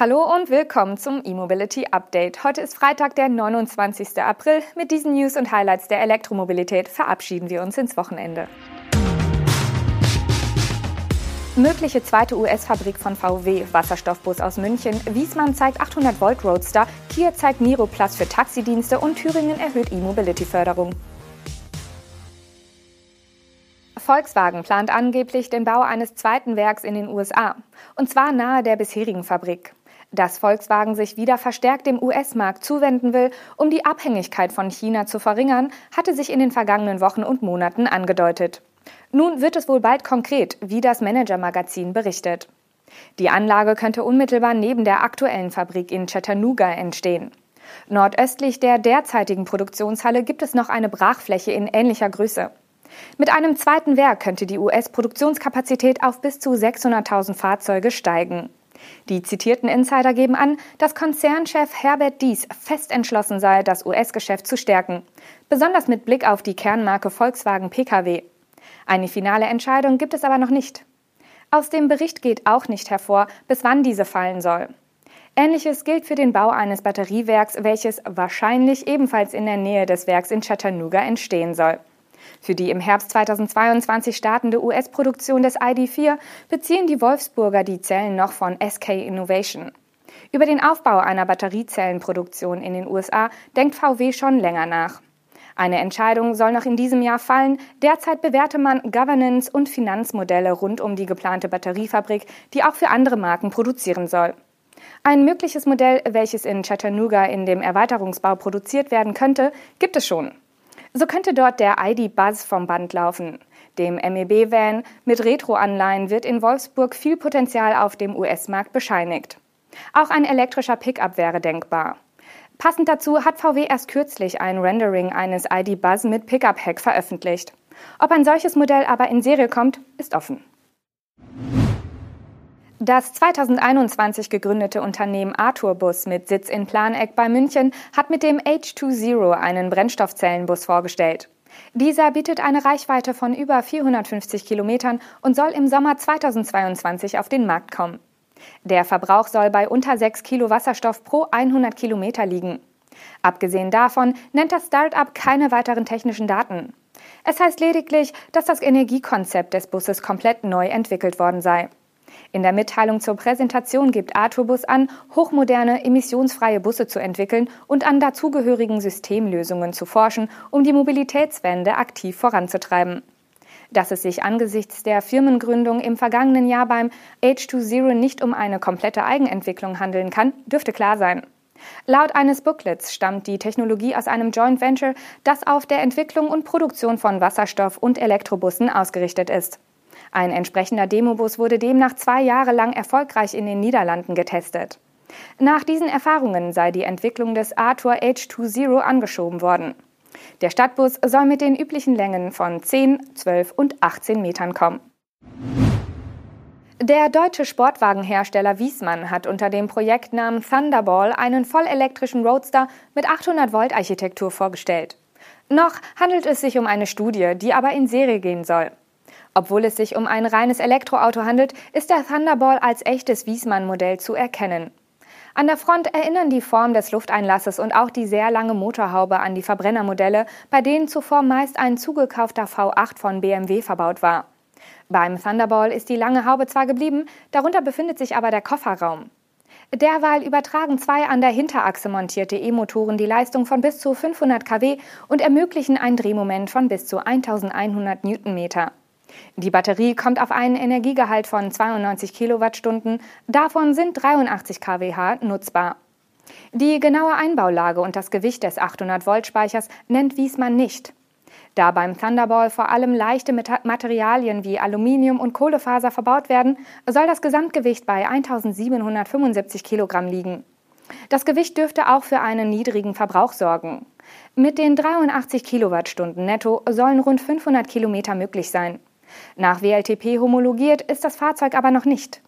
Hallo und willkommen zum E-Mobility Update. Heute ist Freitag, der 29. April. Mit diesen News und Highlights der Elektromobilität verabschieden wir uns ins Wochenende. Mögliche zweite US-Fabrik von VW, Wasserstoffbus aus München, Wiesmann zeigt 800 Volt Roadster, Kia zeigt Miro Plus für Taxidienste und Thüringen erhöht E-Mobility-Förderung. Volkswagen plant angeblich den Bau eines zweiten Werks in den USA, und zwar nahe der bisherigen Fabrik dass Volkswagen sich wieder verstärkt dem US-Markt zuwenden will, um die Abhängigkeit von China zu verringern, hatte sich in den vergangenen Wochen und Monaten angedeutet. Nun wird es wohl bald konkret, wie das Manager-Magazin berichtet. Die Anlage könnte unmittelbar neben der aktuellen Fabrik in Chattanooga entstehen. Nordöstlich der derzeitigen Produktionshalle gibt es noch eine Brachfläche in ähnlicher Größe. Mit einem zweiten Werk könnte die US-Produktionskapazität auf bis zu 600.000 Fahrzeuge steigen. Die zitierten Insider geben an, dass Konzernchef Herbert Dies fest entschlossen sei, das US-Geschäft zu stärken, besonders mit Blick auf die Kernmarke Volkswagen Pkw. Eine finale Entscheidung gibt es aber noch nicht. Aus dem Bericht geht auch nicht hervor, bis wann diese fallen soll. Ähnliches gilt für den Bau eines Batteriewerks, welches wahrscheinlich ebenfalls in der Nähe des Werks in Chattanooga entstehen soll. Für die im Herbst 2022 startende US-Produktion des ID4 beziehen die Wolfsburger die Zellen noch von SK Innovation. Über den Aufbau einer Batteriezellenproduktion in den USA denkt VW schon länger nach. Eine Entscheidung soll noch in diesem Jahr fallen. Derzeit bewerte man Governance- und Finanzmodelle rund um die geplante Batteriefabrik, die auch für andere Marken produzieren soll. Ein mögliches Modell, welches in Chattanooga in dem Erweiterungsbau produziert werden könnte, gibt es schon. So könnte dort der ID Buzz vom Band laufen. Dem MEB-Van mit Retro-Anleihen wird in Wolfsburg viel Potenzial auf dem US-Markt bescheinigt. Auch ein elektrischer Pickup wäre denkbar. Passend dazu hat VW erst kürzlich ein Rendering eines ID Buzz mit Pickup-Heck veröffentlicht. Ob ein solches Modell aber in Serie kommt, ist offen. Das 2021 gegründete Unternehmen Arturbus mit Sitz in Planegg bei München hat mit dem H20 einen Brennstoffzellenbus vorgestellt. Dieser bietet eine Reichweite von über 450 Kilometern und soll im Sommer 2022 auf den Markt kommen. Der Verbrauch soll bei unter 6 Kilo Wasserstoff pro 100 Kilometer liegen. Abgesehen davon nennt das Start-up keine weiteren technischen Daten. Es heißt lediglich, dass das Energiekonzept des Busses komplett neu entwickelt worden sei. In der Mitteilung zur Präsentation gibt Arturbus an, hochmoderne, emissionsfreie Busse zu entwickeln und an dazugehörigen Systemlösungen zu forschen, um die Mobilitätswende aktiv voranzutreiben. Dass es sich angesichts der Firmengründung im vergangenen Jahr beim H2Zero nicht um eine komplette Eigenentwicklung handeln kann, dürfte klar sein. Laut eines Booklets stammt die Technologie aus einem Joint Venture, das auf der Entwicklung und Produktion von Wasserstoff- und Elektrobussen ausgerichtet ist. Ein entsprechender Demobus wurde demnach zwei Jahre lang erfolgreich in den Niederlanden getestet. Nach diesen Erfahrungen sei die Entwicklung des Arthur H20 angeschoben worden. Der Stadtbus soll mit den üblichen Längen von 10, 12 und 18 Metern kommen. Der deutsche Sportwagenhersteller Wiesmann hat unter dem Projektnamen Thunderball einen vollelektrischen Roadster mit 800 Volt Architektur vorgestellt. Noch handelt es sich um eine Studie, die aber in Serie gehen soll. Obwohl es sich um ein reines Elektroauto handelt, ist der Thunderball als echtes Wiesmann-Modell zu erkennen. An der Front erinnern die Form des Lufteinlasses und auch die sehr lange Motorhaube an die Verbrennermodelle, bei denen zuvor meist ein zugekaufter V8 von BMW verbaut war. Beim Thunderball ist die lange Haube zwar geblieben, darunter befindet sich aber der Kofferraum. Derweil übertragen zwei an der Hinterachse montierte E-Motoren die Leistung von bis zu 500 kW und ermöglichen ein Drehmoment von bis zu 1100 Newtonmeter. Die Batterie kommt auf einen Energiegehalt von 92 Kilowattstunden, davon sind 83 kWh nutzbar. Die genaue Einbaulage und das Gewicht des 800 Volt Speichers nennt Wiesmann nicht. Da beim Thunderball vor allem leichte Materialien wie Aluminium und Kohlefaser verbaut werden, soll das Gesamtgewicht bei 1775 Kilogramm liegen. Das Gewicht dürfte auch für einen niedrigen Verbrauch sorgen. Mit den 83 Kilowattstunden netto sollen rund 500 Kilometer möglich sein. Nach WLTP homologiert ist das Fahrzeug aber noch nicht.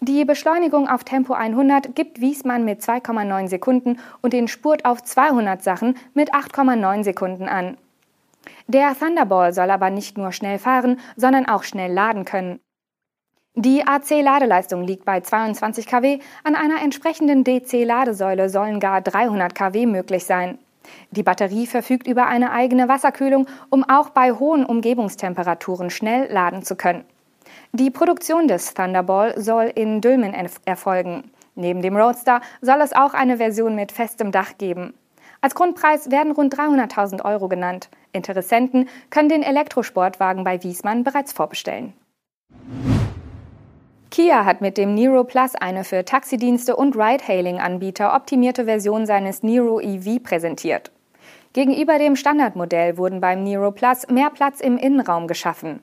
Die Beschleunigung auf Tempo 100 gibt Wiesmann mit 2,9 Sekunden und den Spurt auf 200 Sachen mit 8,9 Sekunden an. Der Thunderball soll aber nicht nur schnell fahren, sondern auch schnell laden können. Die AC-Ladeleistung liegt bei 22 kW, an einer entsprechenden DC-Ladesäule sollen gar 300 kW möglich sein. Die Batterie verfügt über eine eigene Wasserkühlung, um auch bei hohen Umgebungstemperaturen schnell laden zu können. Die Produktion des Thunderball soll in Dülmen erfolgen. Neben dem Roadster soll es auch eine Version mit festem Dach geben. Als Grundpreis werden rund 300.000 Euro genannt. Interessenten können den Elektrosportwagen bei Wiesmann bereits vorbestellen. Kia hat mit dem Niro Plus eine für Taxidienste und Ride-Hailing-Anbieter optimierte Version seines Niro EV präsentiert. Gegenüber dem Standardmodell wurden beim Niro Plus mehr Platz im Innenraum geschaffen.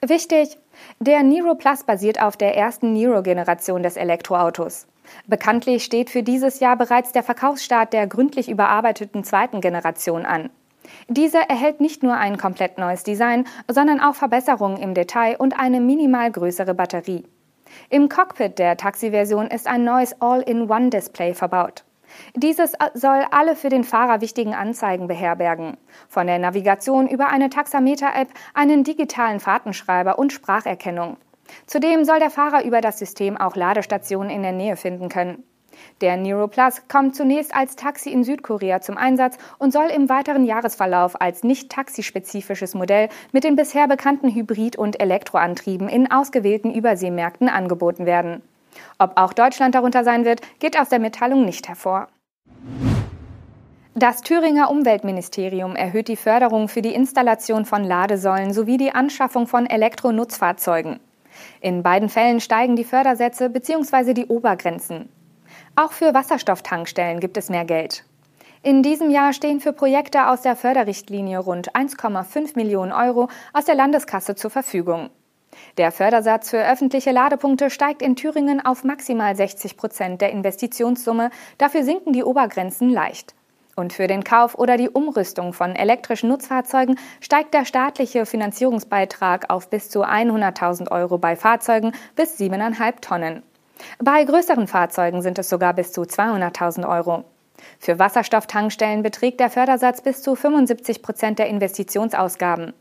Wichtig, der Niro Plus basiert auf der ersten Niro-Generation des Elektroautos. Bekanntlich steht für dieses Jahr bereits der Verkaufsstart der gründlich überarbeiteten zweiten Generation an. Diese erhält nicht nur ein komplett neues Design, sondern auch Verbesserungen im Detail und eine minimal größere Batterie. Im Cockpit der Taxi-Version ist ein neues All-in-One-Display verbaut. Dieses soll alle für den Fahrer wichtigen Anzeigen beherbergen. Von der Navigation über eine Taxameter-App, einen digitalen Fahrtenschreiber und Spracherkennung. Zudem soll der Fahrer über das System auch Ladestationen in der Nähe finden können. Der Nero Plus kommt zunächst als Taxi in Südkorea zum Einsatz und soll im weiteren Jahresverlauf als nicht taxispezifisches Modell mit den bisher bekannten Hybrid- und Elektroantrieben in ausgewählten Überseemärkten angeboten werden. Ob auch Deutschland darunter sein wird, geht aus der Mitteilung nicht hervor. Das Thüringer Umweltministerium erhöht die Förderung für die Installation von Ladesäulen sowie die Anschaffung von Elektronutzfahrzeugen. In beiden Fällen steigen die Fördersätze bzw. die Obergrenzen. Auch für Wasserstofftankstellen gibt es mehr Geld. In diesem Jahr stehen für Projekte aus der Förderrichtlinie rund 1,5 Millionen Euro aus der Landeskasse zur Verfügung. Der Fördersatz für öffentliche Ladepunkte steigt in Thüringen auf maximal 60 Prozent der Investitionssumme. Dafür sinken die Obergrenzen leicht. Und für den Kauf oder die Umrüstung von elektrischen Nutzfahrzeugen steigt der staatliche Finanzierungsbeitrag auf bis zu 100.000 Euro bei Fahrzeugen bis 7,5 Tonnen. Bei größeren Fahrzeugen sind es sogar bis zu 200.000 Euro. Für Wasserstofftankstellen beträgt der Fördersatz bis zu 75 Prozent der Investitionsausgaben.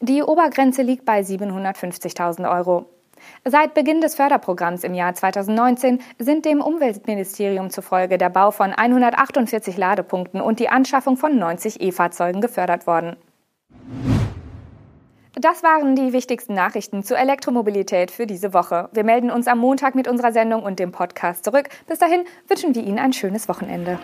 Die Obergrenze liegt bei 750.000 Euro. Seit Beginn des Förderprogramms im Jahr 2019 sind dem Umweltministerium zufolge der Bau von 148 Ladepunkten und die Anschaffung von 90 E-Fahrzeugen gefördert worden. Das waren die wichtigsten Nachrichten zur Elektromobilität für diese Woche. Wir melden uns am Montag mit unserer Sendung und dem Podcast zurück. Bis dahin wünschen wir Ihnen ein schönes Wochenende.